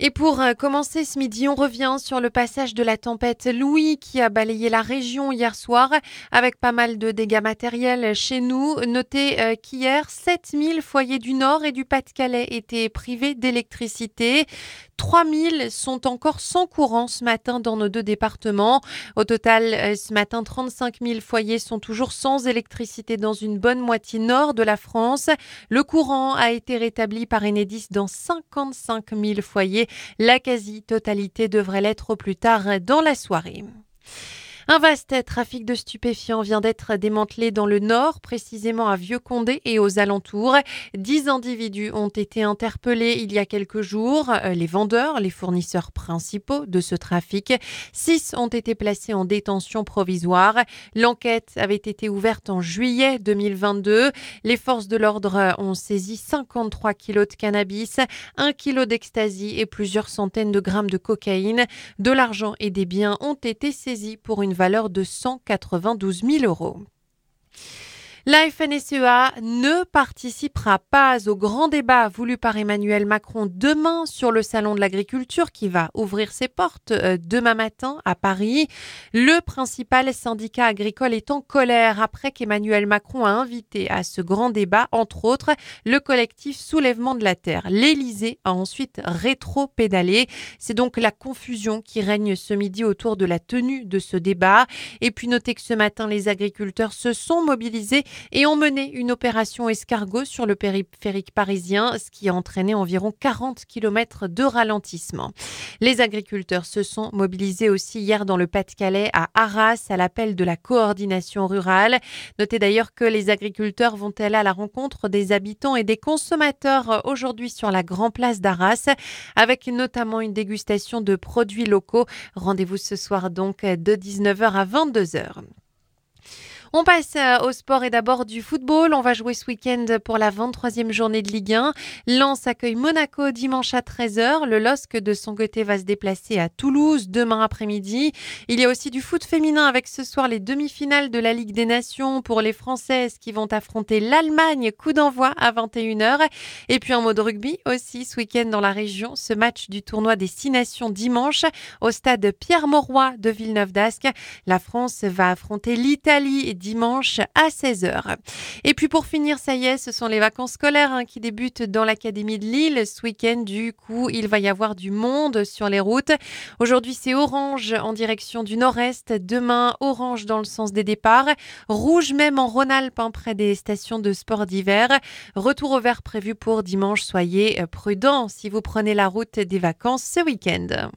Et pour euh, commencer ce midi, on revient sur le passage de la tempête Louis qui a balayé la région hier soir avec pas mal de dégâts matériels chez nous. Notez euh, qu'hier, 7000 foyers du Nord et du Pas-de-Calais étaient privés d'électricité. 3000 sont encore sans courant ce matin dans nos deux départements. Au total, euh, ce matin, 35 000 foyers sont toujours sans électricité dans une bonne moitié nord de la France. Le courant a été rétabli par Enedis dans 55 000 foyers. La quasi-totalité devrait l'être au plus tard dans la soirée. Un vaste trafic de stupéfiants vient d'être démantelé dans le nord, précisément à Vieux-Condé et aux alentours. Dix individus ont été interpellés il y a quelques jours. Les vendeurs, les fournisseurs principaux de ce trafic. Six ont été placés en détention provisoire. L'enquête avait été ouverte en juillet 2022. Les forces de l'ordre ont saisi 53 kilos de cannabis, un kilo d'ecstasy et plusieurs centaines de grammes de cocaïne. De l'argent et des biens ont été saisis pour une valeur de 192 000 euros. La FNSEA ne participera pas au grand débat voulu par Emmanuel Macron demain sur le Salon de l'agriculture qui va ouvrir ses portes euh, demain matin à Paris. Le principal syndicat agricole est en colère après qu'Emmanuel Macron a invité à ce grand débat, entre autres, le collectif Soulèvement de la Terre. L'Élysée a ensuite rétro-pédalé. C'est donc la confusion qui règne ce midi autour de la tenue de ce débat. Et puis notez que ce matin, les agriculteurs se sont mobilisés et ont mené une opération escargot sur le périphérique parisien, ce qui a entraîné environ 40 km de ralentissement. Les agriculteurs se sont mobilisés aussi hier dans le Pas-de-Calais à Arras à l'appel de la coordination rurale. Notez d'ailleurs que les agriculteurs vont aller à la rencontre des habitants et des consommateurs aujourd'hui sur la Grand Place d'Arras avec notamment une dégustation de produits locaux. Rendez-vous ce soir donc de 19h à 22h. On passe euh, au sport et d'abord du football. On va jouer ce week-end pour la 23e journée de Ligue 1. Lens accueille Monaco dimanche à 13h. Le LOSC de son côté va se déplacer à Toulouse demain après-midi. Il y a aussi du foot féminin avec ce soir les demi-finales de la Ligue des Nations pour les Françaises qui vont affronter l'Allemagne. Coup d'envoi à 21h. Et puis en mode rugby aussi ce week-end dans la région. Ce match du tournoi des Six Nations dimanche au stade Pierre-Mauroy de Villeneuve-d'Ascq. La France va affronter l'Italie dimanche à 16h. Et puis pour finir, ça y est, ce sont les vacances scolaires hein, qui débutent dans l'Académie de Lille. Ce week-end, du coup, il va y avoir du monde sur les routes. Aujourd'hui, c'est orange en direction du nord-est. Demain, orange dans le sens des départs. Rouge même en Rhône-Alpes, hein, près des stations de sport d'hiver. Retour au vert prévu pour dimanche. Soyez prudents si vous prenez la route des vacances ce week-end.